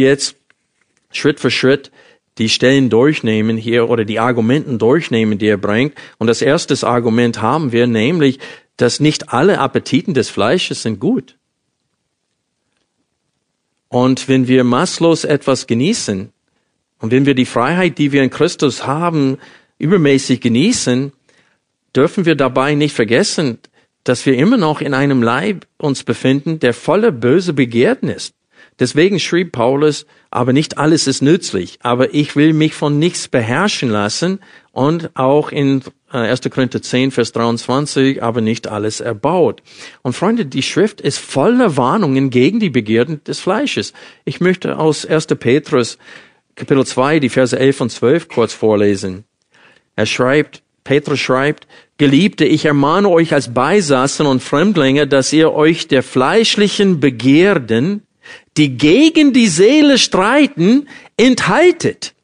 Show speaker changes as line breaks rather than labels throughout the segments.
Jetzt Schritt für Schritt die Stellen durchnehmen hier oder die Argumenten durchnehmen, die er bringt. Und das erste Argument haben wir nämlich, dass nicht alle Appetiten des Fleisches sind gut. Und wenn wir maßlos etwas genießen und wenn wir die Freiheit, die wir in Christus haben, übermäßig genießen, dürfen wir dabei nicht vergessen, dass wir immer noch in einem Leib uns befinden, der voller böse Begehrten ist. Deswegen schrieb Paulus, aber nicht alles ist nützlich, aber ich will mich von nichts beherrschen lassen und auch in 1. Äh, Korinther 10, Vers 23, aber nicht alles erbaut. Und Freunde, die Schrift ist voller Warnungen gegen die Begierden des Fleisches. Ich möchte aus 1. Petrus Kapitel 2, die Verse 11 und 12 kurz vorlesen. Er schreibt, Petrus schreibt, Geliebte, ich ermahne euch als Beisassen und Fremdlinge, dass ihr euch der fleischlichen Begierden, die gegen die Seele streiten, enthaltet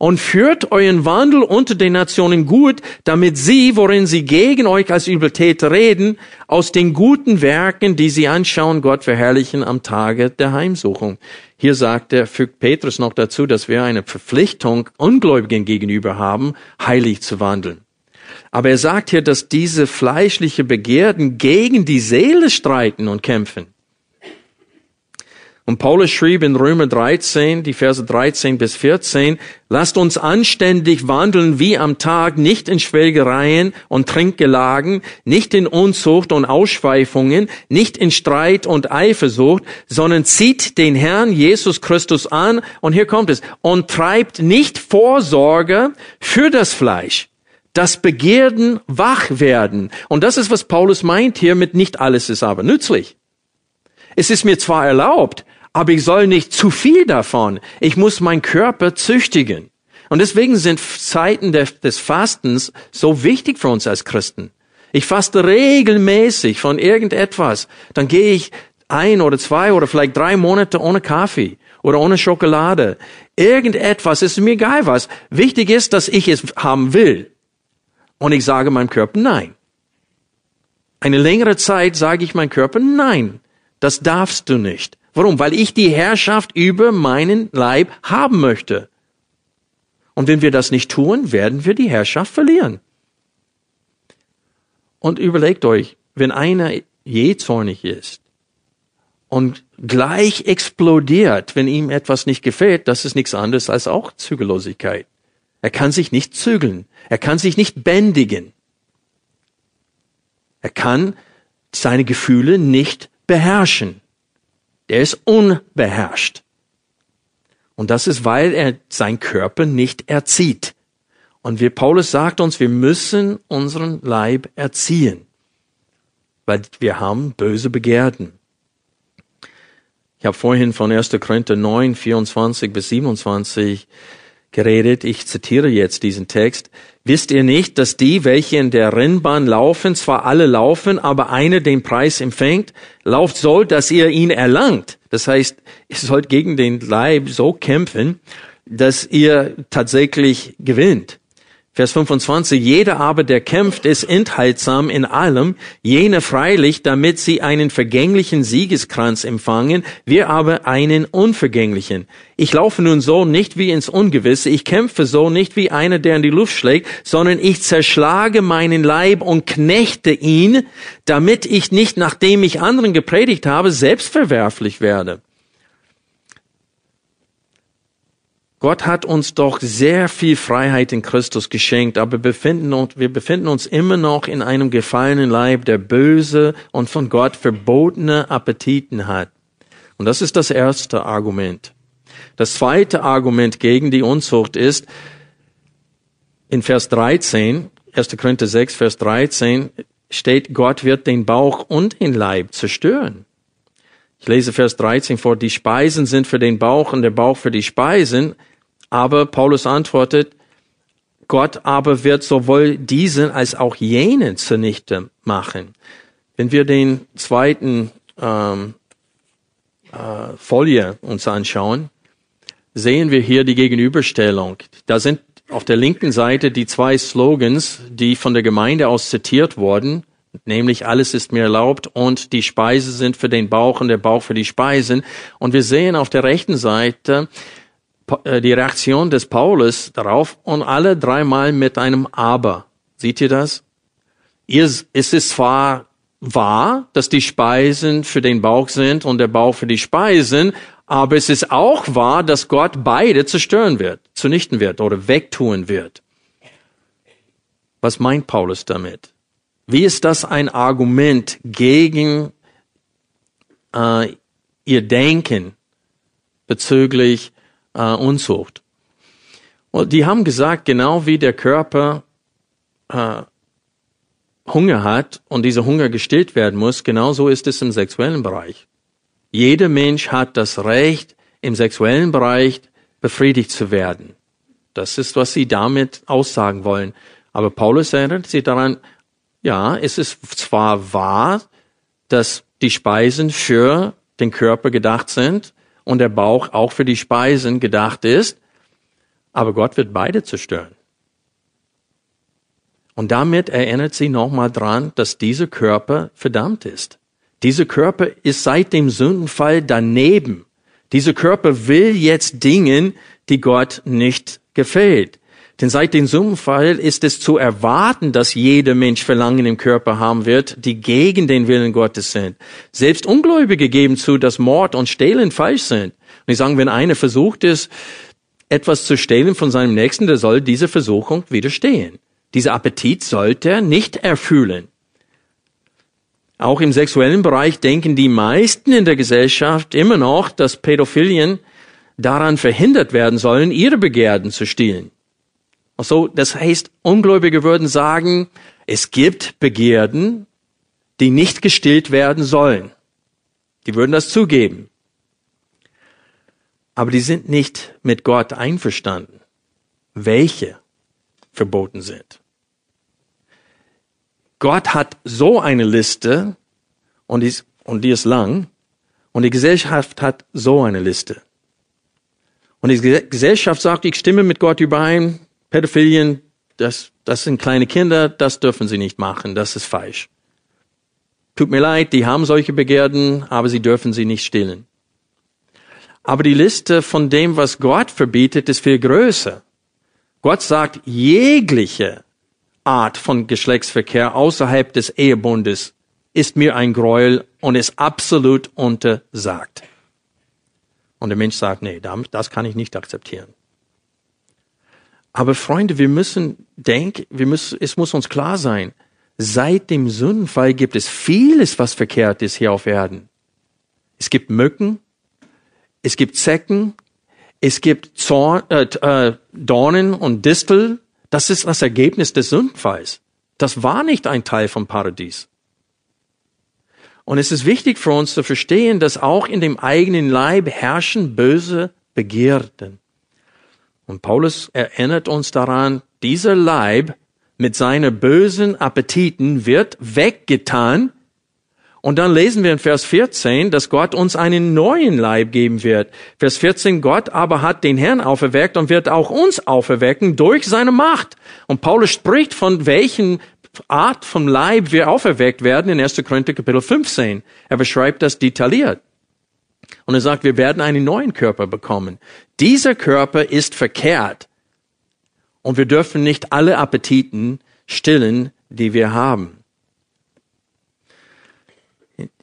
und führt euren Wandel unter den Nationen gut, damit sie, worin sie gegen euch als Übeltäter reden, aus den guten Werken, die sie anschauen, Gott verherrlichen am Tage der Heimsuchung. Hier sagt er, fügt Petrus noch dazu, dass wir eine Verpflichtung Ungläubigen gegenüber haben, heilig zu wandeln. Aber er sagt hier, dass diese fleischliche Begierden gegen die Seele streiten und kämpfen. Und Paulus schrieb in Römer 13, die Verse 13 bis 14, lasst uns anständig wandeln wie am Tag, nicht in Schwelgereien und Trinkgelagen, nicht in Unzucht und Ausschweifungen, nicht in Streit und Eifersucht, sondern zieht den Herrn Jesus Christus an, und hier kommt es, und treibt nicht Vorsorge für das Fleisch, das Begierden wach werden. Und das ist, was Paulus meint hier mit nicht alles ist aber nützlich. Es ist mir zwar erlaubt, aber ich soll nicht zu viel davon. Ich muss meinen Körper züchtigen. Und deswegen sind Zeiten des Fastens so wichtig für uns als Christen. Ich faste regelmäßig von irgendetwas. Dann gehe ich ein oder zwei oder vielleicht drei Monate ohne Kaffee oder ohne Schokolade. Irgendetwas ist mir egal was. Wichtig ist, dass ich es haben will. Und ich sage meinem Körper nein. Eine längere Zeit sage ich meinem Körper nein. Das darfst du nicht. Warum? Weil ich die Herrschaft über meinen Leib haben möchte. Und wenn wir das nicht tun, werden wir die Herrschaft verlieren. Und überlegt euch, wenn einer je zornig ist und gleich explodiert, wenn ihm etwas nicht gefällt, das ist nichts anderes als auch Zügellosigkeit. Er kann sich nicht zügeln. Er kann sich nicht bändigen. Er kann seine Gefühle nicht beherrschen. Der ist unbeherrscht. Und das ist, weil er sein Körper nicht erzieht. Und wie Paulus sagt uns, wir müssen unseren Leib erziehen, weil wir haben böse Begierden. Ich habe vorhin von 1. Korinther 9, 24 bis 27 geredet. Ich zitiere jetzt diesen Text. Wisst ihr nicht, dass die, welche in der Rennbahn laufen, zwar alle laufen, aber einer den Preis empfängt? Lauft so, dass ihr ihn erlangt. Das heißt, ihr sollt gegen den Leib so kämpfen, dass ihr tatsächlich gewinnt. Vers 25, jeder aber, der kämpft, ist enthaltsam in allem, jene freilich, damit sie einen vergänglichen Siegeskranz empfangen, wir aber einen unvergänglichen. Ich laufe nun so nicht wie ins Ungewisse, ich kämpfe so nicht wie einer, der in die Luft schlägt, sondern ich zerschlage meinen Leib und knechte ihn, damit ich nicht, nachdem ich anderen gepredigt habe, selbstverwerflich werde. Gott hat uns doch sehr viel Freiheit in Christus geschenkt, aber befinden uns, wir befinden uns immer noch in einem gefallenen Leib, der böse und von Gott verbotene Appetiten hat. Und das ist das erste Argument. Das zweite Argument gegen die Unzucht ist, in Vers 13, 1. Korinther 6, Vers 13, steht, Gott wird den Bauch und den Leib zerstören. Ich lese Vers 13 vor, die Speisen sind für den Bauch und der Bauch für die Speisen. Aber Paulus antwortet, Gott aber wird sowohl diesen als auch jenen zunichte machen. Wenn wir den zweiten ähm, äh, Folie uns anschauen, sehen wir hier die Gegenüberstellung. Da sind auf der linken Seite die zwei Slogans, die von der Gemeinde aus zitiert wurden, nämlich alles ist mir erlaubt und die Speise sind für den Bauch und der Bauch für die Speisen. Und wir sehen auf der rechten Seite die Reaktion des Paulus darauf und alle dreimal mit einem Aber. Seht ihr das? Es ist zwar wahr, dass die Speisen für den Bauch sind und der Bauch für die Speisen, aber es ist auch wahr, dass Gott beide zerstören wird, zunichten wird oder wegtun wird. Was meint Paulus damit? Wie ist das ein Argument gegen äh, ihr Denken bezüglich äh, Unzucht. Und die haben gesagt, genau wie der Körper äh, Hunger hat und dieser Hunger gestillt werden muss, genauso ist es im sexuellen Bereich. Jeder Mensch hat das Recht, im sexuellen Bereich befriedigt zu werden. Das ist, was sie damit aussagen wollen. Aber Paulus erinnert sie daran, ja, es ist zwar wahr, dass die Speisen für den Körper gedacht sind, und der Bauch auch für die Speisen gedacht ist, aber Gott wird beide zerstören. Und damit erinnert sie nochmal dran, dass dieser Körper verdammt ist. Dieser Körper ist seit dem Sündenfall daneben. Dieser Körper will jetzt Dingen, die Gott nicht gefällt. Denn seit dem Sündenfall ist es zu erwarten, dass jeder Mensch Verlangen im Körper haben wird, die gegen den Willen Gottes sind. Selbst Ungläubige geben zu, dass Mord und Stehlen falsch sind. Und ich sagen, wenn einer versucht ist, etwas zu stehlen von seinem Nächsten, der soll dieser Versuchung widerstehen. Dieser Appetit sollte er nicht erfüllen. Auch im sexuellen Bereich denken die meisten in der Gesellschaft immer noch, dass Pädophilien daran verhindert werden sollen, ihre Begehrten zu stillen. Also, das heißt, Ungläubige würden sagen, es gibt Begierden, die nicht gestillt werden sollen. Die würden das zugeben. Aber die sind nicht mit Gott einverstanden, welche verboten sind. Gott hat so eine Liste und die, ist, und die ist lang und die Gesellschaft hat so eine Liste. Und die Gesellschaft sagt, ich stimme mit Gott überein, Pädophilien, das, das sind kleine Kinder, das dürfen sie nicht machen, das ist falsch. Tut mir leid, die haben solche Begehrden, aber sie dürfen sie nicht stillen. Aber die Liste von dem, was Gott verbietet, ist viel größer. Gott sagt, jegliche Art von Geschlechtsverkehr außerhalb des Ehebundes ist mir ein Gräuel und ist absolut untersagt. Und der Mensch sagt, nee, das kann ich nicht akzeptieren. Aber Freunde, wir müssen denken, wir müssen, es muss uns klar sein, seit dem Sündenfall gibt es vieles, was verkehrt ist hier auf Erden. Es gibt Mücken, es gibt Zecken, es gibt Zorn, äh, äh, Dornen und Distel. Das ist das Ergebnis des Sündenfalls. Das war nicht ein Teil vom Paradies. Und es ist wichtig für uns zu verstehen, dass auch in dem eigenen Leib herrschen böse Begierden. Und Paulus erinnert uns daran, dieser Leib mit seinen bösen Appetiten wird weggetan. Und dann lesen wir in Vers 14, dass Gott uns einen neuen Leib geben wird. Vers 14, Gott aber hat den Herrn auferweckt und wird auch uns auferwecken durch seine Macht. Und Paulus spricht von welchen Art vom Leib wir auferweckt werden in 1. Korinther Kapitel 15. Er beschreibt das detailliert. Und er sagt, wir werden einen neuen Körper bekommen. Dieser Körper ist verkehrt. Und wir dürfen nicht alle Appetiten stillen, die wir haben.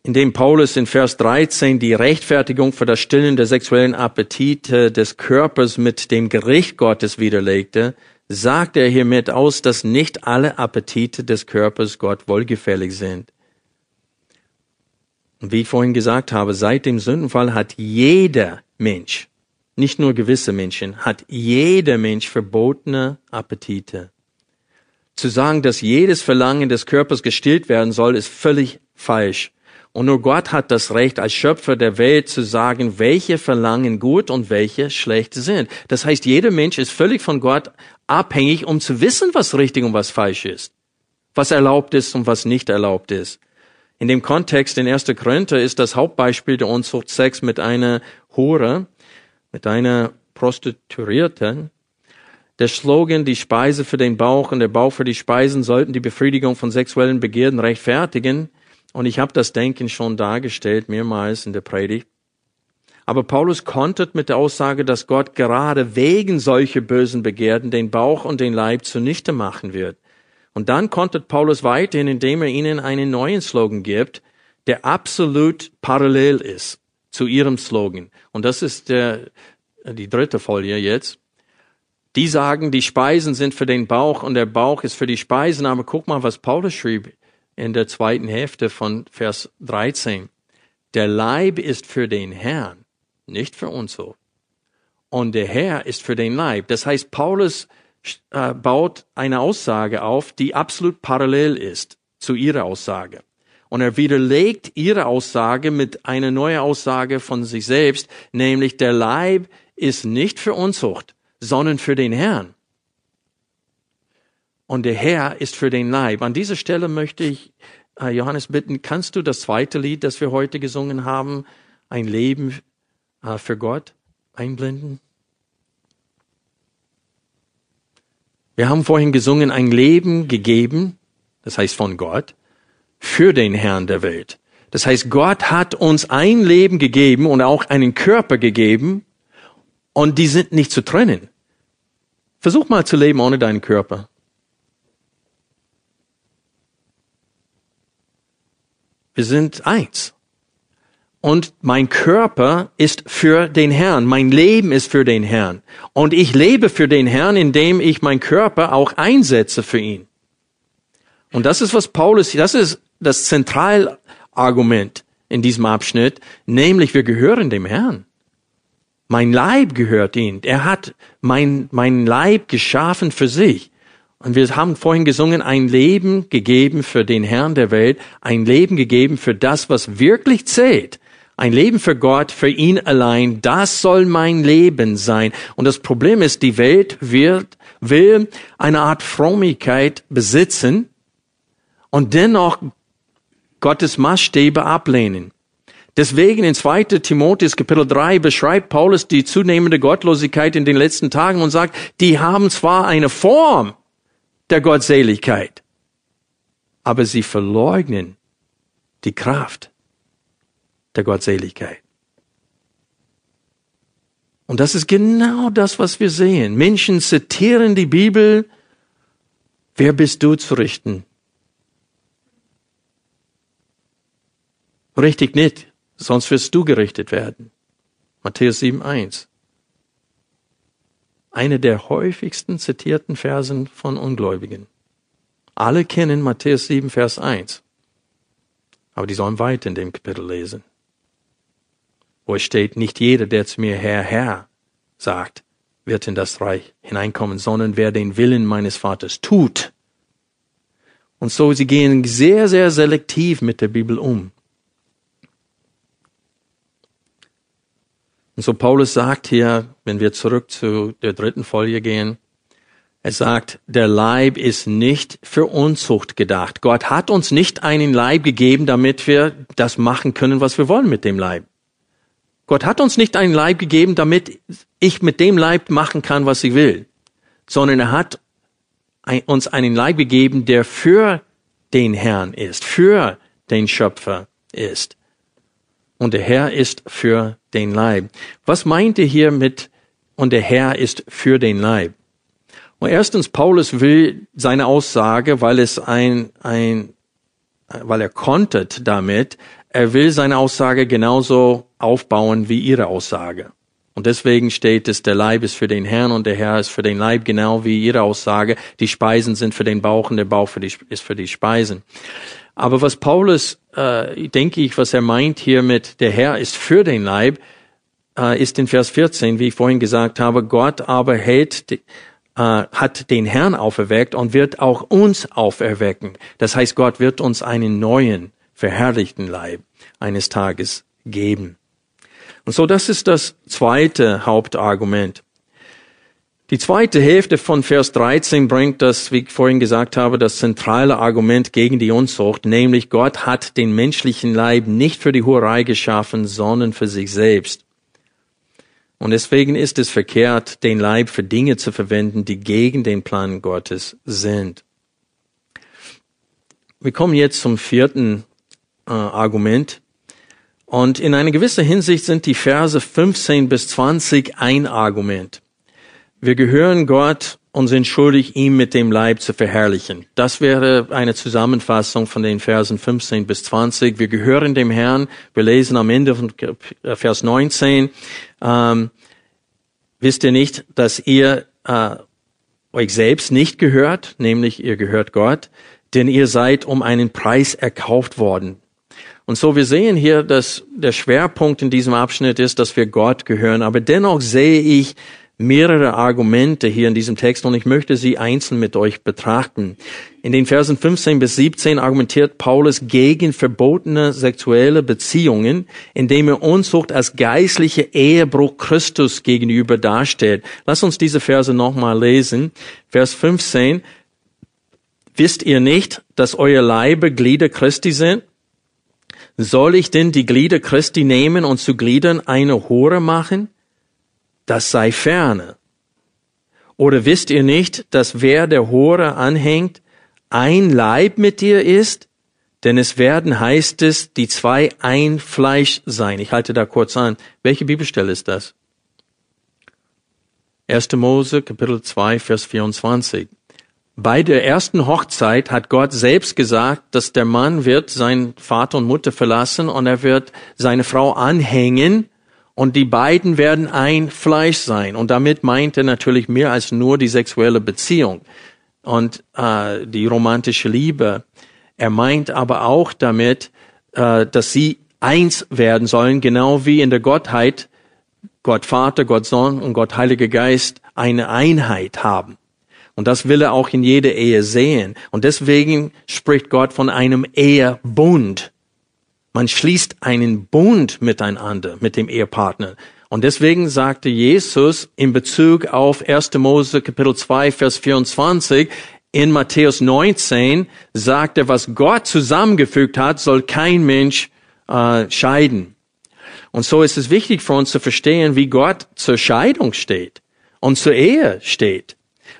indem Paulus in Vers 13 die Rechtfertigung für das Stillen der sexuellen Appetite des Körpers mit dem Gericht Gottes widerlegte, sagt er hiermit aus, dass nicht alle Appetite des Körpers Gott wohlgefällig sind. Und wie ich vorhin gesagt habe, seit dem Sündenfall hat jeder Mensch, nicht nur gewisse Menschen, hat jeder Mensch verbotene Appetite. Zu sagen, dass jedes Verlangen des Körpers gestillt werden soll, ist völlig falsch. Und nur Gott hat das Recht, als Schöpfer der Welt zu sagen, welche Verlangen gut und welche schlecht sind. Das heißt, jeder Mensch ist völlig von Gott abhängig, um zu wissen, was richtig und was falsch ist. Was erlaubt ist und was nicht erlaubt ist. In dem Kontext in 1. Korinther ist das Hauptbeispiel der Unzucht Sex mit einer Hure, mit einer Prostituierten. Der Slogan, die Speise für den Bauch und der Bauch für die Speisen sollten die Befriedigung von sexuellen Begierden rechtfertigen, und ich habe das Denken schon dargestellt, mehrmals in der Predigt. Aber Paulus kontert mit der Aussage, dass Gott gerade wegen solcher bösen Begierden den Bauch und den Leib zunichte machen wird. Und dann kontert Paulus weiterhin, indem er ihnen einen neuen Slogan gibt, der absolut parallel ist zu ihrem Slogan. Und das ist der, die dritte Folie jetzt. Die sagen, die Speisen sind für den Bauch und der Bauch ist für die Speisen. Aber guck mal, was Paulus schrieb in der zweiten Hälfte von Vers 13. Der Leib ist für den Herrn, nicht für uns so. Und der Herr ist für den Leib. Das heißt, Paulus äh, baut eine Aussage auf, die absolut parallel ist zu ihrer Aussage. Und er widerlegt ihre Aussage mit einer neuen Aussage von sich selbst, nämlich der Leib ist nicht für Unzucht, sondern für den Herrn und der Herr ist für den Leib. An dieser Stelle möchte ich äh, Johannes bitten, kannst du das zweite Lied, das wir heute gesungen haben, ein Leben äh, für Gott einblenden? Wir haben vorhin gesungen, ein Leben gegeben, das heißt von Gott, für den Herrn der Welt. Das heißt, Gott hat uns ein Leben gegeben und auch einen Körper gegeben und die sind nicht zu trennen. Versuch mal zu leben ohne deinen Körper. Wir sind eins. Und mein Körper ist für den Herrn. Mein Leben ist für den Herrn. Und ich lebe für den Herrn, indem ich meinen Körper auch einsetze für ihn. Und das ist, was Paulus, das ist das Zentralargument in diesem Abschnitt, nämlich wir gehören dem Herrn. Mein Leib gehört ihm. Er hat mein, mein Leib geschaffen für sich. Und wir haben vorhin gesungen, ein Leben gegeben für den Herrn der Welt, ein Leben gegeben für das, was wirklich zählt. Ein Leben für Gott, für ihn allein, das soll mein Leben sein. Und das Problem ist, die Welt wird, will eine Art Frömmigkeit besitzen und dennoch Gottes Maßstäbe ablehnen. Deswegen in 2. Timotheus Kapitel 3 beschreibt Paulus die zunehmende Gottlosigkeit in den letzten Tagen und sagt, die haben zwar eine Form, der Gottseligkeit. Aber sie verleugnen die Kraft der Gottseligkeit. Und das ist genau das, was wir sehen. Menschen zitieren die Bibel. Wer bist du zu richten? Richtig nicht, sonst wirst du gerichtet werden. Matthäus 7,1 eine der häufigsten zitierten Versen von Ungläubigen. Alle kennen Matthäus 7, Vers 1. Aber die sollen weit in dem Kapitel lesen. Wo es steht, nicht jeder, der zu mir Herr, Herr sagt, wird in das Reich hineinkommen, sondern wer den Willen meines Vaters tut. Und so, sie gehen sehr, sehr selektiv mit der Bibel um. Und so Paulus sagt hier, wenn wir zurück zu der dritten Folie gehen, er sagt, der Leib ist nicht für Unzucht gedacht. Gott hat uns nicht einen Leib gegeben, damit wir das machen können, was wir wollen mit dem Leib. Gott hat uns nicht einen Leib gegeben, damit ich mit dem Leib machen kann, was ich will, sondern er hat uns einen Leib gegeben, der für den Herrn ist, für den Schöpfer ist und der Herr ist für den Leib. Was meint er hier mit und der Herr ist für den Leib? Und erstens, Paulus will seine Aussage, weil es ein, ein weil er kontert damit, er will seine Aussage genauso aufbauen wie ihre Aussage. Und deswegen steht es, der Leib ist für den Herrn und der Herr ist für den Leib, genau wie ihre Aussage. Die Speisen sind für den Bauch und der Bauch für die, ist für die Speisen. Aber was Paulus, äh, denke ich, was er meint hier mit der Herr ist für den Leib, äh, ist in Vers 14, wie ich vorhin gesagt habe, Gott aber hält, äh, hat den Herrn auferweckt und wird auch uns auferwecken. Das heißt, Gott wird uns einen neuen, verherrlichten Leib eines Tages geben. Und so, das ist das zweite Hauptargument. Die zweite Hälfte von Vers 13 bringt das, wie ich vorhin gesagt habe, das zentrale Argument gegen die Unzucht, nämlich Gott hat den menschlichen Leib nicht für die Hurerei geschaffen, sondern für sich selbst. Und deswegen ist es verkehrt, den Leib für Dinge zu verwenden, die gegen den Plan Gottes sind. Wir kommen jetzt zum vierten äh, Argument. Und in einer gewissen Hinsicht sind die Verse 15 bis 20 ein Argument. Wir gehören Gott und sind schuldig, ihm mit dem Leib zu verherrlichen. Das wäre eine Zusammenfassung von den Versen 15 bis 20. Wir gehören dem Herrn. Wir lesen am Ende von Vers 19. Ähm, wisst ihr nicht, dass ihr äh, euch selbst nicht gehört, nämlich ihr gehört Gott, denn ihr seid um einen Preis erkauft worden. Und so, wir sehen hier, dass der Schwerpunkt in diesem Abschnitt ist, dass wir Gott gehören. Aber dennoch sehe ich mehrere Argumente hier in diesem Text und ich möchte sie einzeln mit euch betrachten. In den Versen 15 bis 17 argumentiert Paulus gegen verbotene sexuelle Beziehungen, indem er Unzucht als geistliche Ehebruch Christus gegenüber darstellt. Lass uns diese Verse nochmal lesen. Vers 15. Wisst ihr nicht, dass euer Leibe Glieder Christi sind? Soll ich denn die Glieder Christi nehmen und zu Gliedern eine Hure machen? Das sei ferne. Oder wisst ihr nicht, dass wer der Hure anhängt, ein Leib mit dir ist? Denn es werden, heißt es, die zwei ein Fleisch sein. Ich halte da kurz an. Welche Bibelstelle ist das? 1. Mose, Kapitel 2, Vers 24. Bei der ersten Hochzeit hat Gott selbst gesagt, dass der Mann wird seinen Vater und Mutter verlassen und er wird seine Frau anhängen und die beiden werden ein Fleisch sein. Und damit meint er natürlich mehr als nur die sexuelle Beziehung und äh, die romantische Liebe. Er meint aber auch damit, äh, dass sie eins werden sollen, genau wie in der Gottheit Gott Vater, Gott Sohn und Gott Heiliger Geist eine Einheit haben. Und das will er auch in jeder Ehe sehen. Und deswegen spricht Gott von einem Ehebund. Man schließt einen Bund miteinander, mit dem Ehepartner. Und deswegen sagte Jesus in Bezug auf 1. Mose Kapitel 2, Vers 24, in Matthäus 19 sagt er, was Gott zusammengefügt hat, soll kein Mensch äh, scheiden. Und so ist es wichtig für uns zu verstehen, wie Gott zur Scheidung steht und zur Ehe steht.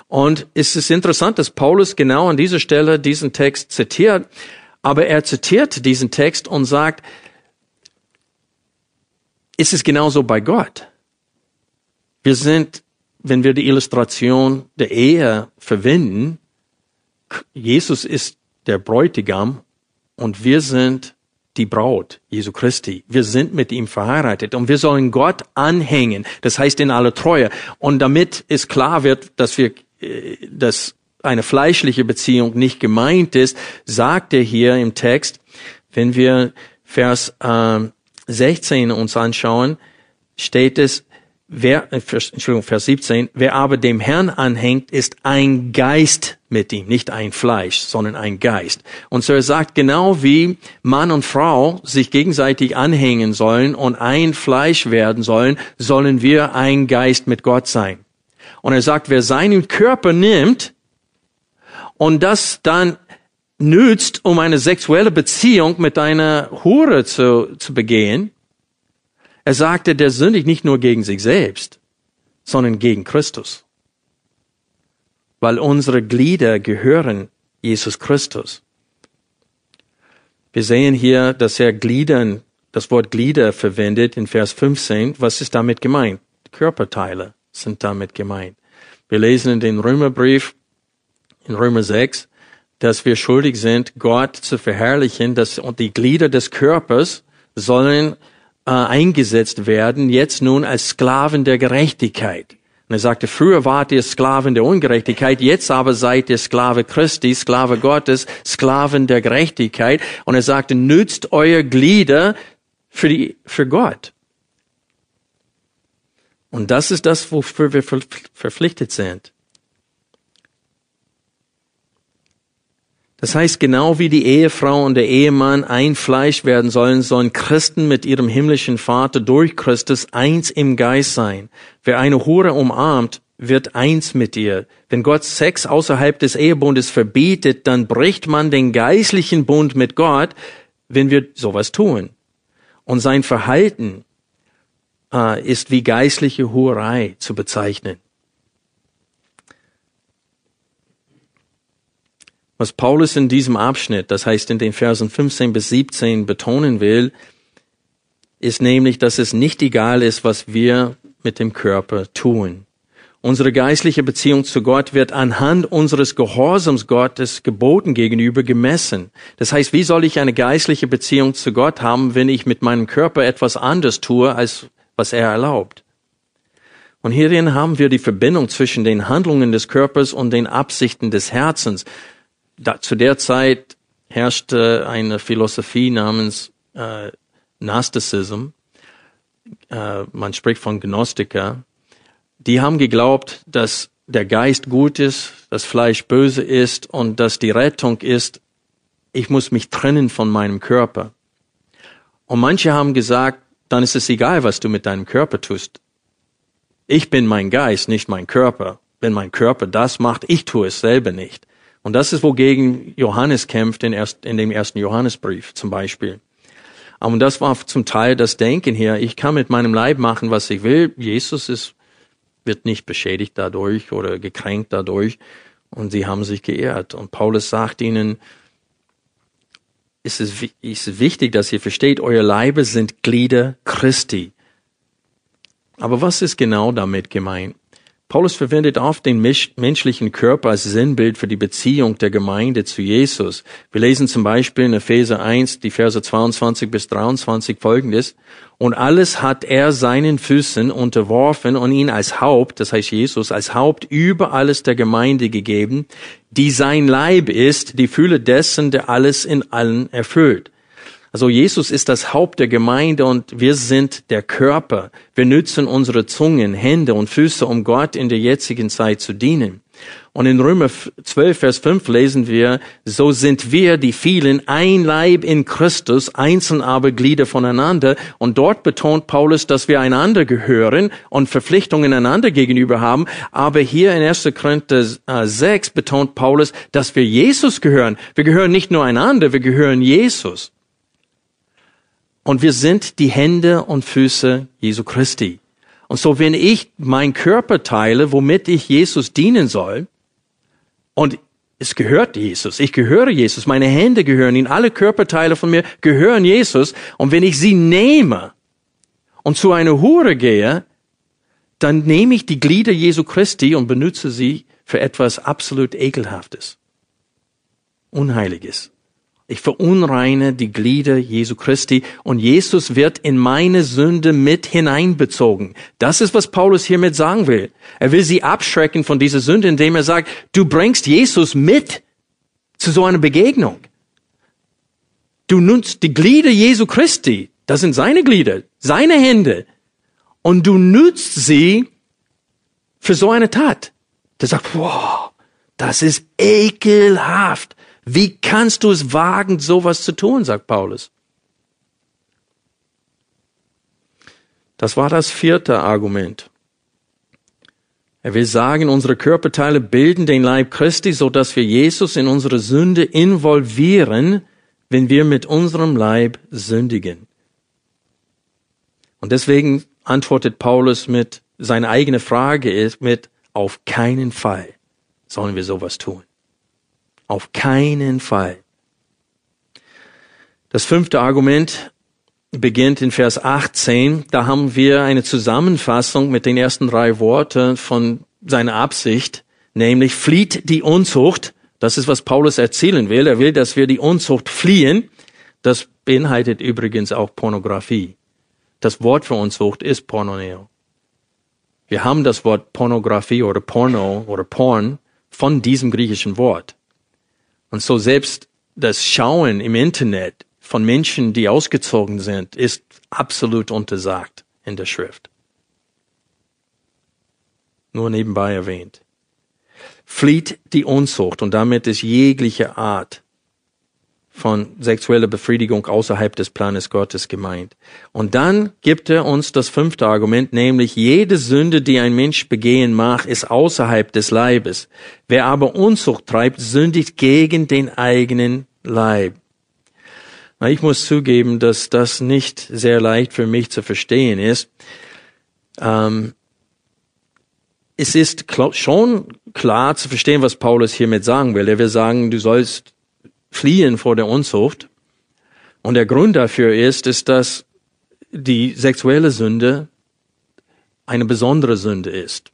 Und es ist interessant, dass Paulus genau an dieser Stelle diesen Text zitiert, aber er zitiert diesen Text und sagt, ist es genauso bei Gott? Wir sind, wenn wir die Illustration der Ehe verwenden, Jesus ist der Bräutigam und wir sind die Braut Jesu Christi. Wir sind mit ihm verheiratet und wir sollen Gott anhängen. Das heißt in aller Treue. Und damit es klar wird, dass wir dass eine fleischliche Beziehung nicht gemeint ist, sagt er hier im Text, wenn wir Vers äh, 16 uns anschauen, steht es, wer, äh, Entschuldigung, Vers 17, wer aber dem Herrn anhängt, ist ein Geist mit ihm, nicht ein Fleisch, sondern ein Geist. Und so er sagt, genau wie Mann und Frau sich gegenseitig anhängen sollen und ein Fleisch werden sollen, sollen wir ein Geist mit Gott sein. Und er sagt, wer seinen Körper nimmt und das dann nützt, um eine sexuelle Beziehung mit einer Hure zu, zu begehen, er sagte, der sündigt nicht nur gegen sich selbst, sondern gegen Christus. Weil unsere Glieder gehören Jesus Christus. Wir sehen hier, dass er Gliedern, das Wort Glieder verwendet in Vers 15. Was ist damit gemeint? Körperteile sind damit gemeint. Wir lesen in den Römerbrief, in Römer 6, dass wir schuldig sind, Gott zu verherrlichen, dass und die Glieder des Körpers sollen äh, eingesetzt werden, jetzt nun als Sklaven der Gerechtigkeit. Und er sagte, früher wart ihr Sklaven der Ungerechtigkeit, jetzt aber seid ihr Sklave Christi, Sklave Gottes, Sklaven der Gerechtigkeit. Und er sagte, nützt euer Glieder für, die, für Gott. Und das ist das, wofür wir verpflichtet sind. Das heißt, genau wie die Ehefrau und der Ehemann ein Fleisch werden sollen, sollen Christen mit ihrem himmlischen Vater durch Christus eins im Geist sein. Wer eine Hure umarmt, wird eins mit ihr. Wenn Gott Sex außerhalb des Ehebundes verbietet, dann bricht man den geistlichen Bund mit Gott, wenn wir sowas tun. Und sein Verhalten äh, ist wie geistliche Hurerei zu bezeichnen. Was Paulus in diesem Abschnitt, das heißt in den Versen 15 bis 17 betonen will, ist nämlich, dass es nicht egal ist, was wir mit dem Körper tun. Unsere geistliche Beziehung zu Gott wird anhand unseres Gehorsams Gottes Geboten gegenüber gemessen. Das heißt, wie soll ich eine geistliche Beziehung zu Gott haben, wenn ich mit meinem Körper etwas anderes tue, als was er erlaubt? Und hierin haben wir die Verbindung zwischen den Handlungen des Körpers und den Absichten des Herzens da, zu der Zeit herrschte eine Philosophie namens äh, Gnosticism. Äh, man spricht von Gnostiker. Die haben geglaubt, dass der Geist gut ist, das Fleisch böse ist und dass die Rettung ist, ich muss mich trennen von meinem Körper. Und manche haben gesagt, dann ist es egal, was du mit deinem Körper tust. Ich bin mein Geist, nicht mein Körper. Wenn mein Körper das macht, ich tue es selber nicht. Und das ist, wogegen Johannes kämpft in, erst, in dem ersten Johannesbrief zum Beispiel. Und das war zum Teil das Denken hier. Ich kann mit meinem Leib machen, was ich will. Jesus ist, wird nicht beschädigt dadurch oder gekränkt dadurch. Und sie haben sich geehrt. Und Paulus sagt ihnen, es ist, es ist wichtig, dass ihr versteht, euer Leibe sind Glieder Christi. Aber was ist genau damit gemeint? Paulus verwendet oft den menschlichen Körper als Sinnbild für die Beziehung der Gemeinde zu Jesus. Wir lesen zum Beispiel in Epheser 1, die Verse 22 bis 23 folgendes. Und alles hat er seinen Füßen unterworfen und ihn als Haupt, das heißt Jesus, als Haupt über alles der Gemeinde gegeben, die sein Leib ist, die Fühle dessen, der alles in allen erfüllt. Also Jesus ist das Haupt der Gemeinde und wir sind der Körper. Wir nützen unsere Zungen, Hände und Füße, um Gott in der jetzigen Zeit zu dienen. Und in Römer 12, Vers 5 lesen wir, so sind wir, die vielen, ein Leib in Christus, einzeln aber Glieder voneinander. Und dort betont Paulus, dass wir einander gehören und Verpflichtungen einander gegenüber haben. Aber hier in 1. Korinther 6 betont Paulus, dass wir Jesus gehören. Wir gehören nicht nur einander, wir gehören Jesus. Und wir sind die Hände und Füße Jesu Christi. Und so, wenn ich mein Körper teile, womit ich Jesus dienen soll, und es gehört Jesus, ich gehöre Jesus, meine Hände gehören ihn, alle Körperteile von mir gehören Jesus, und wenn ich sie nehme und zu einer Hure gehe, dann nehme ich die Glieder Jesu Christi und benutze sie für etwas absolut Ekelhaftes, Unheiliges. Ich verunreine die Glieder Jesu Christi und Jesus wird in meine Sünde mit hineinbezogen. Das ist, was Paulus hiermit sagen will. Er will sie abschrecken von dieser Sünde, indem er sagt, du bringst Jesus mit zu so einer Begegnung. Du nutzt die Glieder Jesu Christi. Das sind seine Glieder, seine Hände. Und du nutzt sie für so eine Tat. Der sagt, wow, das ist ekelhaft. Wie kannst du es wagen, sowas zu tun, sagt Paulus. Das war das vierte Argument. Er will sagen, unsere Körperteile bilden den Leib Christi, so dass wir Jesus in unsere Sünde involvieren, wenn wir mit unserem Leib sündigen. Und deswegen antwortet Paulus mit, seine eigene Frage ist mit, auf keinen Fall sollen wir sowas tun. Auf keinen Fall. Das fünfte Argument beginnt in Vers 18. Da haben wir eine Zusammenfassung mit den ersten drei Worten von seiner Absicht, nämlich flieht die Unzucht, Das ist, was Paulus erzählen will. Er will, dass wir die Unzucht fliehen. Das beinhaltet übrigens auch Pornografie. Das Wort für Unzucht ist Pornoneo. Wir haben das Wort Pornografie oder Porno oder Porn von diesem griechischen Wort. Und so selbst das Schauen im Internet von Menschen, die ausgezogen sind, ist absolut untersagt in der Schrift. Nur nebenbei erwähnt. Flieht die Unzucht und damit ist jegliche Art von sexueller Befriedigung außerhalb des Planes Gottes gemeint. Und dann gibt er uns das fünfte Argument, nämlich jede Sünde, die ein Mensch begehen mag, ist außerhalb des Leibes. Wer aber Unzucht treibt, sündigt gegen den eigenen Leib. Na, ich muss zugeben, dass das nicht sehr leicht für mich zu verstehen ist. Ähm, es ist schon klar zu verstehen, was Paulus hiermit sagen will. Er will sagen, du sollst fliehen vor der Unzucht. Und der Grund dafür ist, ist, dass die sexuelle Sünde eine besondere Sünde ist.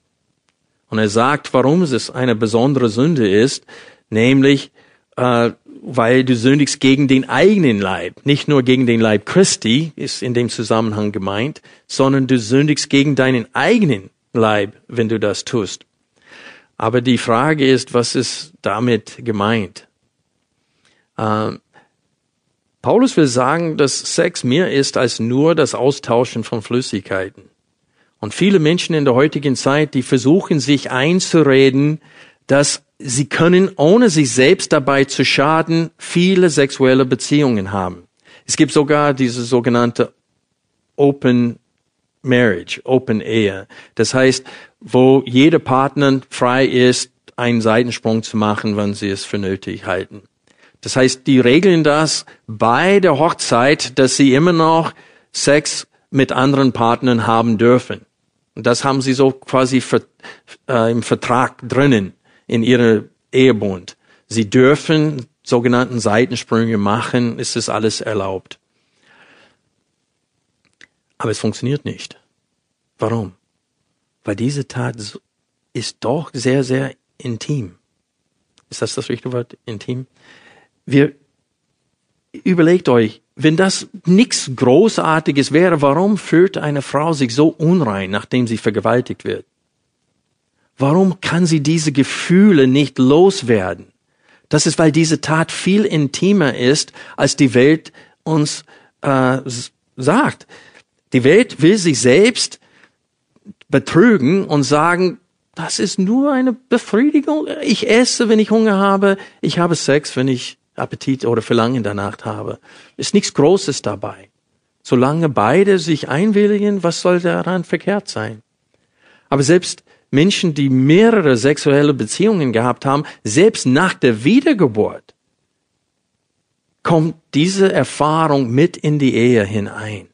Und er sagt, warum es eine besondere Sünde ist, nämlich äh, weil du sündigst gegen den eigenen Leib, nicht nur gegen den Leib Christi, ist in dem Zusammenhang gemeint, sondern du sündigst gegen deinen eigenen Leib, wenn du das tust. Aber die Frage ist, was ist damit gemeint? Ähm, Paulus will sagen, dass Sex mehr ist als nur das Austauschen von Flüssigkeiten. Und viele Menschen in der heutigen Zeit, die versuchen sich einzureden, dass sie können, ohne sich selbst dabei zu schaden, viele sexuelle Beziehungen haben. Es gibt sogar diese sogenannte Open Marriage, Open Ehe. Das heißt, wo jeder Partner frei ist, einen Seitensprung zu machen, wenn sie es für nötig halten. Das heißt, die regeln das bei der Hochzeit, dass sie immer noch Sex mit anderen Partnern haben dürfen. Und das haben sie so quasi äh, im Vertrag drinnen, in ihrer Ehebund. Sie dürfen sogenannten Seitensprünge machen, ist es alles erlaubt. Aber es funktioniert nicht. Warum? Weil diese Tat ist doch sehr, sehr intim. Ist das das richtige Wort? Intim? Wir, überlegt euch, wenn das nichts Großartiges wäre, warum fühlt eine Frau sich so unrein, nachdem sie vergewaltigt wird? Warum kann sie diese Gefühle nicht loswerden? Das ist, weil diese Tat viel intimer ist, als die Welt uns äh, sagt. Die Welt will sich selbst betrügen und sagen, das ist nur eine Befriedigung. Ich esse, wenn ich Hunger habe. Ich habe Sex, wenn ich Appetit oder Verlangen danach habe. Ist nichts Großes dabei. Solange beide sich einwilligen, was soll daran verkehrt sein? Aber selbst Menschen, die mehrere sexuelle Beziehungen gehabt haben, selbst nach der Wiedergeburt, kommt diese Erfahrung mit in die Ehe hinein.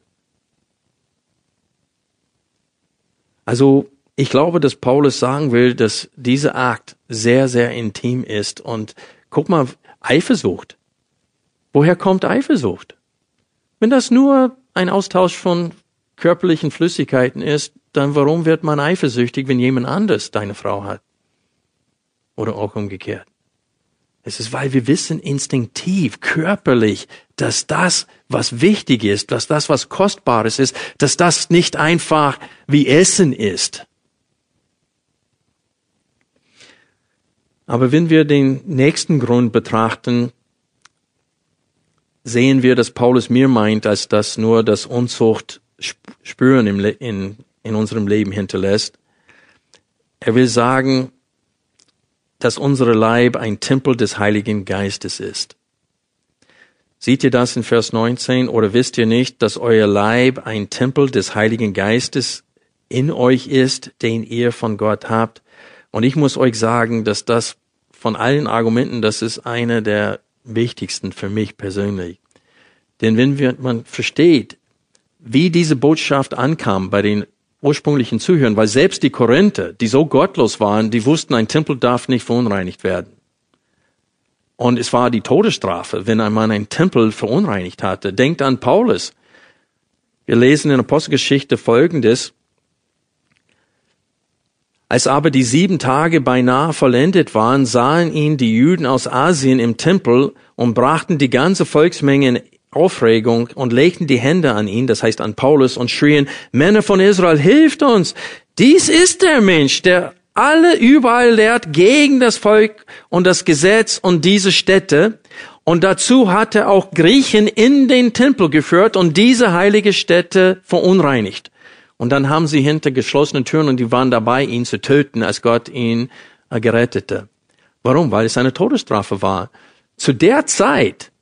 Also ich glaube, dass Paulus sagen will, dass dieser Akt sehr, sehr intim ist. Und guck mal, Eifersucht. Woher kommt Eifersucht? Wenn das nur ein Austausch von körperlichen Flüssigkeiten ist, dann warum wird man eifersüchtig, wenn jemand anders deine Frau hat? Oder auch umgekehrt. Es ist, weil wir wissen instinktiv, körperlich, dass das, was wichtig ist, dass das, was kostbares ist, dass das nicht einfach wie Essen ist. Aber wenn wir den nächsten Grund betrachten, sehen wir, dass Paulus mehr meint, als dass nur das Unzucht spüren im, in, in unserem Leben hinterlässt. Er will sagen, dass unsere Leib ein Tempel des Heiligen Geistes ist. Seht ihr das in Vers 19 oder wisst ihr nicht, dass euer Leib ein Tempel des Heiligen Geistes in euch ist, den ihr von Gott habt? Und ich muss euch sagen, dass das von allen Argumenten, das ist einer der wichtigsten für mich persönlich. Denn wenn wir, man versteht, wie diese Botschaft ankam bei den ursprünglichen Zuhörern, weil selbst die Korinther, die so gottlos waren, die wussten, ein Tempel darf nicht verunreinigt werden. Und es war die Todesstrafe, wenn ein Mann einen Tempel verunreinigt hatte. Denkt an Paulus. Wir lesen in Apostelgeschichte Folgendes. Als aber die sieben Tage beinahe vollendet waren, sahen ihn die Juden aus Asien im Tempel und brachten die ganze Volksmenge in Aufregung und legten die Hände an ihn, das heißt an Paulus, und schrien, Männer von Israel, hilft uns! Dies ist der Mensch, der alle überall lehrt gegen das Volk und das Gesetz und diese Städte. Und dazu hat er auch Griechen in den Tempel geführt und diese heilige Stätte verunreinigt. Und dann haben sie hinter geschlossenen Türen und die waren dabei, ihn zu töten, als Gott ihn äh, gerettete. Warum? Weil es eine Todesstrafe war. Zu der Zeit,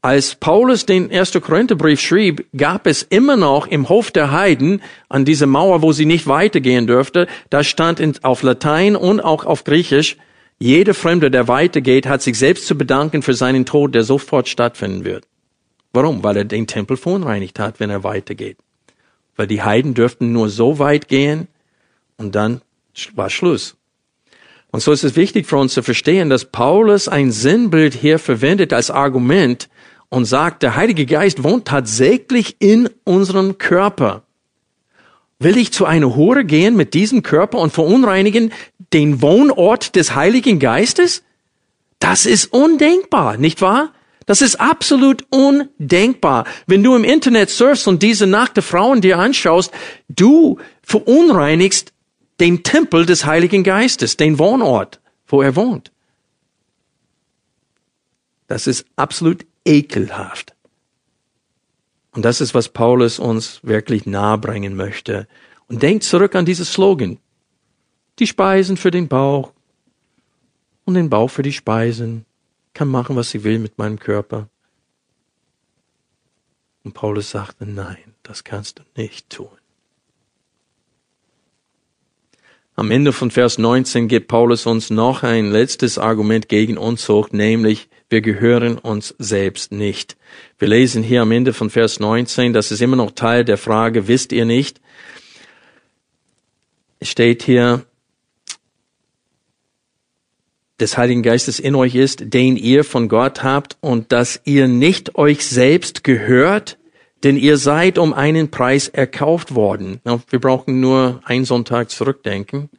als Paulus den 1. Korintherbrief schrieb, gab es immer noch im Hof der Heiden, an dieser Mauer, wo sie nicht weitergehen dürfte, da stand auf Latein und auch auf Griechisch, jeder Fremde, der weitergeht, hat sich selbst zu bedanken für seinen Tod, der sofort stattfinden wird. Warum? Weil er den Tempel verunreinigt hat, wenn er weitergeht weil die Heiden dürften nur so weit gehen und dann war Schluss. Und so ist es wichtig für uns zu verstehen, dass Paulus ein Sinnbild hier verwendet als Argument und sagt, der Heilige Geist wohnt tatsächlich in unserem Körper. Will ich zu einer Hure gehen mit diesem Körper und verunreinigen den Wohnort des Heiligen Geistes? Das ist undenkbar, nicht wahr? Das ist absolut undenkbar. Wenn du im Internet surfst und diese nackte Frauen dir anschaust, du verunreinigst den Tempel des Heiligen Geistes, den Wohnort, wo er wohnt. Das ist absolut ekelhaft. Und das ist, was Paulus uns wirklich nahebringen möchte. Und denkt zurück an dieses Slogan. Die Speisen für den Bauch und den Bauch für die Speisen kann machen, was sie will mit meinem Körper. Und Paulus sagte, nein, das kannst du nicht tun. Am Ende von Vers 19 gibt Paulus uns noch ein letztes Argument gegen Unzucht, nämlich wir gehören uns selbst nicht. Wir lesen hier am Ende von Vers 19, das ist immer noch Teil der Frage, wisst ihr nicht? Es steht hier, des Heiligen Geistes in euch ist, den ihr von Gott habt und dass ihr nicht euch selbst gehört, denn ihr seid um einen Preis erkauft worden. Wir brauchen nur einen Sonntag zurückdenken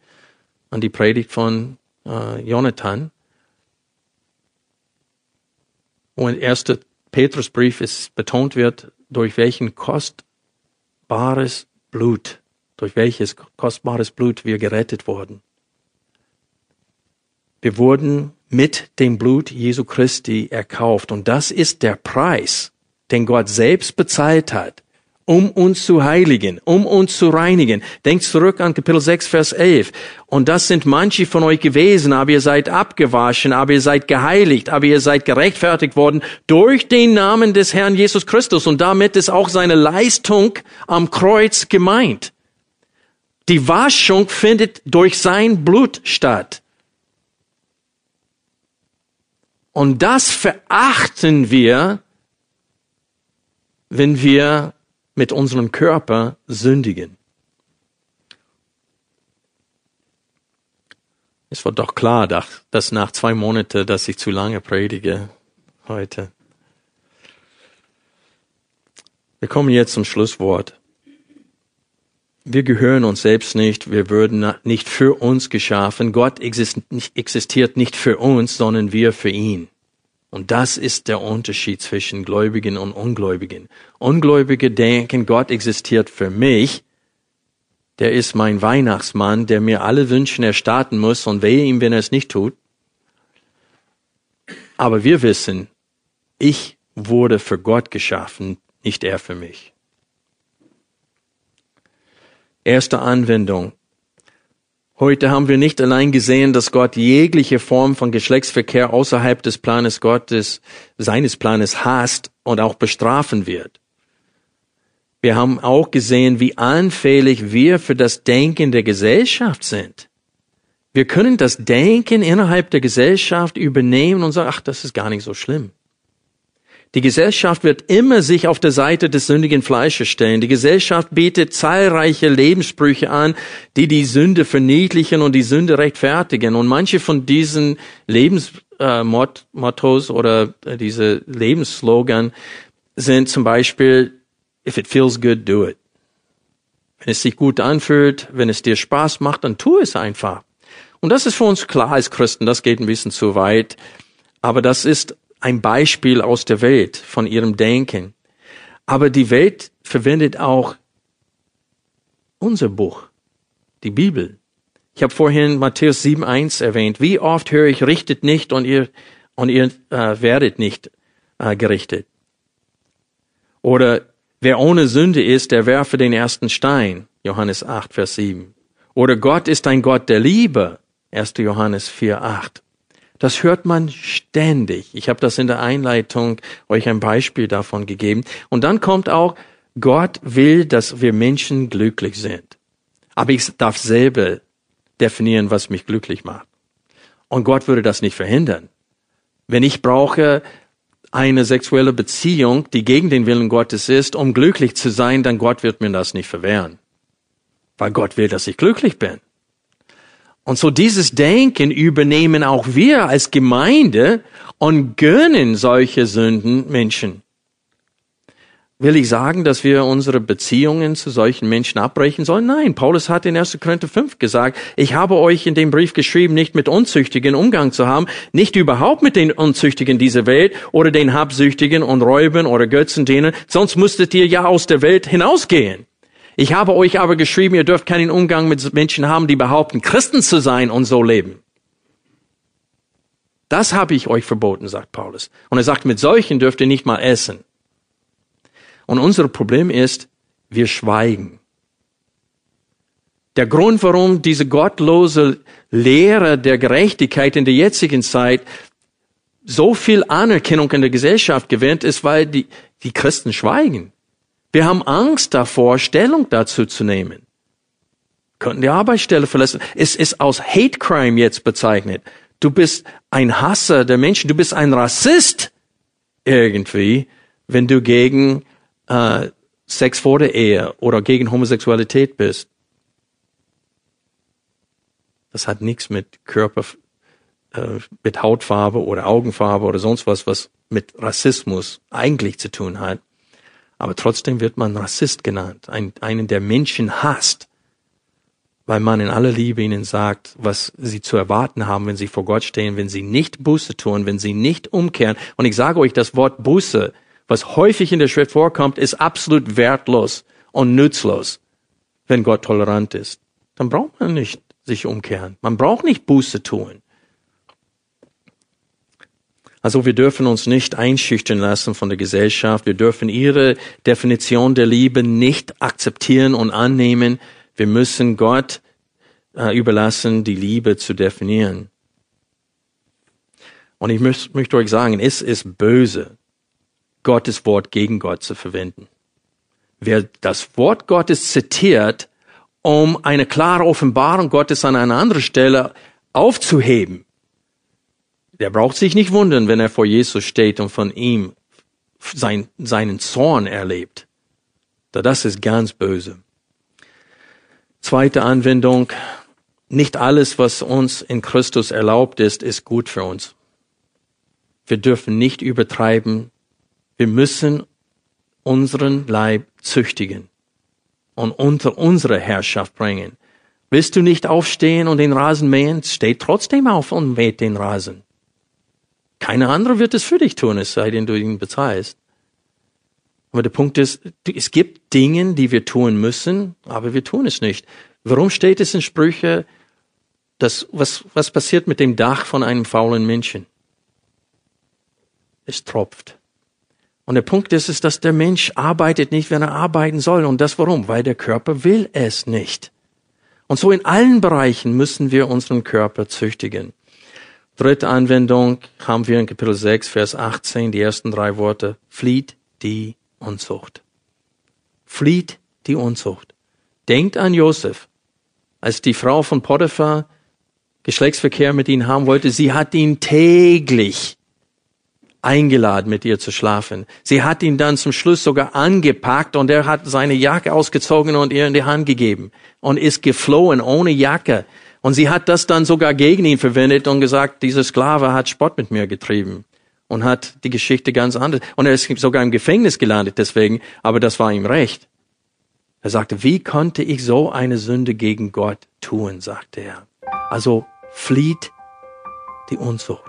an die Predigt von äh, Jonathan. In 1. Petrusbrief es betont wird, durch welchen kostbares Blut, durch welches kostbares Blut wir gerettet wurden. Wir wurden mit dem Blut Jesu Christi erkauft. Und das ist der Preis, den Gott selbst bezahlt hat, um uns zu heiligen, um uns zu reinigen. Denkt zurück an Kapitel 6, Vers 11. Und das sind manche von euch gewesen, aber ihr seid abgewaschen, aber ihr seid geheiligt, aber ihr seid gerechtfertigt worden durch den Namen des Herrn Jesus Christus. Und damit ist auch seine Leistung am Kreuz gemeint. Die Waschung findet durch sein Blut statt. Und das verachten wir, wenn wir mit unserem Körper sündigen. Es war doch klar, dass nach zwei Monaten, dass ich zu lange predige heute. Wir kommen jetzt zum Schlusswort. Wir gehören uns selbst nicht, wir würden nicht für uns geschaffen. Gott existiert nicht für uns, sondern wir für ihn. Und das ist der Unterschied zwischen Gläubigen und Ungläubigen. Ungläubige denken, Gott existiert für mich. Der ist mein Weihnachtsmann, der mir alle Wünsche erstatten muss und wehe ihm, wenn er es nicht tut. Aber wir wissen, ich wurde für Gott geschaffen, nicht er für mich. Erste Anwendung. Heute haben wir nicht allein gesehen, dass Gott jegliche Form von Geschlechtsverkehr außerhalb des Planes Gottes, seines Planes hasst und auch bestrafen wird. Wir haben auch gesehen, wie anfällig wir für das Denken der Gesellschaft sind. Wir können das Denken innerhalb der Gesellschaft übernehmen und sagen, ach, das ist gar nicht so schlimm. Die Gesellschaft wird immer sich auf der Seite des sündigen Fleisches stellen. Die Gesellschaft bietet zahlreiche Lebenssprüche an, die die Sünde verniedlichen und die Sünde rechtfertigen. Und manche von diesen Lebensmottos äh, oder äh, diese Lebensslogan sind zum Beispiel, if it feels good, do it. Wenn es sich gut anfühlt, wenn es dir Spaß macht, dann tu es einfach. Und das ist für uns klar als Christen, das geht ein bisschen zu weit. Aber das ist ein Beispiel aus der Welt, von ihrem Denken. Aber die Welt verwendet auch unser Buch, die Bibel. Ich habe vorhin Matthäus 7.1 erwähnt. Wie oft höre ich, richtet nicht und ihr, und ihr äh, werdet nicht äh, gerichtet. Oder wer ohne Sünde ist, der werfe den ersten Stein. Johannes 8, Vers 7. Oder Gott ist ein Gott der Liebe. 1. Johannes 4, 8. Das hört man ständig. Ich habe das in der Einleitung euch ein Beispiel davon gegeben. Und dann kommt auch, Gott will, dass wir Menschen glücklich sind. Aber ich darf selber definieren, was mich glücklich macht. Und Gott würde das nicht verhindern. Wenn ich brauche eine sexuelle Beziehung, die gegen den Willen Gottes ist, um glücklich zu sein, dann Gott wird mir das nicht verwehren. Weil Gott will, dass ich glücklich bin. Und so dieses Denken übernehmen auch wir als Gemeinde und gönnen solche Sünden Menschen. Will ich sagen, dass wir unsere Beziehungen zu solchen Menschen abbrechen sollen? Nein, Paulus hat in 1. Korinther 5 gesagt, ich habe euch in dem Brief geschrieben, nicht mit Unzüchtigen Umgang zu haben, nicht überhaupt mit den Unzüchtigen dieser Welt oder den Habsüchtigen und Räubern oder Götzendiener, sonst müsstet ihr ja aus der Welt hinausgehen. Ich habe euch aber geschrieben, ihr dürft keinen Umgang mit Menschen haben, die behaupten, Christen zu sein und so leben. Das habe ich euch verboten, sagt Paulus. Und er sagt, mit solchen dürft ihr nicht mal essen. Und unser Problem ist, wir schweigen. Der Grund, warum diese gottlose Lehre der Gerechtigkeit in der jetzigen Zeit so viel Anerkennung in der Gesellschaft gewinnt, ist, weil die, die Christen schweigen. Wir haben Angst davor, Stellung dazu zu nehmen. Könnten die Arbeitsstelle verlassen. Es ist aus Hate Crime jetzt bezeichnet. Du bist ein Hasser der Menschen. Du bist ein Rassist irgendwie, wenn du gegen äh, Sex vor der Ehe oder gegen Homosexualität bist. Das hat nichts mit Körper, äh, mit Hautfarbe oder Augenfarbe oder sonst was, was mit Rassismus eigentlich zu tun hat. Aber trotzdem wird man Rassist genannt, ein, einen, der Menschen hasst, weil man in aller Liebe ihnen sagt, was sie zu erwarten haben, wenn sie vor Gott stehen, wenn sie nicht Buße tun, wenn sie nicht umkehren. Und ich sage euch, das Wort Buße was häufig in der Schrift vorkommt, ist absolut wertlos und nützlos, wenn Gott tolerant ist. Dann braucht man nicht sich umkehren. Man braucht nicht Buße tun. Also wir dürfen uns nicht einschüchtern lassen von der Gesellschaft. Wir dürfen ihre Definition der Liebe nicht akzeptieren und annehmen. Wir müssen Gott äh, überlassen, die Liebe zu definieren. Und ich möchte, möchte euch sagen, es ist böse, Gottes Wort gegen Gott zu verwenden. Wer das Wort Gottes zitiert, um eine klare Offenbarung Gottes an einer anderen Stelle aufzuheben, der braucht sich nicht wundern, wenn er vor Jesus steht und von ihm sein, seinen Zorn erlebt. Das ist ganz böse. Zweite Anwendung. Nicht alles, was uns in Christus erlaubt ist, ist gut für uns. Wir dürfen nicht übertreiben wir müssen unseren Leib züchtigen und unter unsere Herrschaft bringen. Willst du nicht aufstehen und den Rasen mähen? Steh trotzdem auf und mäht den Rasen. Keine andere wird es für dich tun, es sei denn, du ihn bezahlst. Aber der Punkt ist, es gibt Dinge, die wir tun müssen, aber wir tun es nicht. Warum steht es in Sprüche, dass, was, was passiert mit dem Dach von einem faulen Menschen? Es tropft. Und der Punkt ist, ist, dass der Mensch arbeitet nicht, wenn er arbeiten soll. Und das warum? Weil der Körper will es nicht. Und so in allen Bereichen müssen wir unseren Körper züchtigen. Dritte Anwendung haben wir in Kapitel 6, Vers 18, die ersten drei Worte. Flieht die Unzucht. Flieht die Unzucht. Denkt an Josef. Als die Frau von Potiphar Geschlechtsverkehr mit ihm haben wollte, sie hat ihn täglich eingeladen, mit ihr zu schlafen. Sie hat ihn dann zum Schluss sogar angepackt und er hat seine Jacke ausgezogen und ihr in die Hand gegeben und ist geflohen ohne Jacke. Und sie hat das dann sogar gegen ihn verwendet und gesagt, dieser Sklave hat Spott mit mir getrieben und hat die Geschichte ganz anders. Und er ist sogar im Gefängnis gelandet deswegen, aber das war ihm recht. Er sagte, wie konnte ich so eine Sünde gegen Gott tun, sagte er. Also flieht die Unzucht.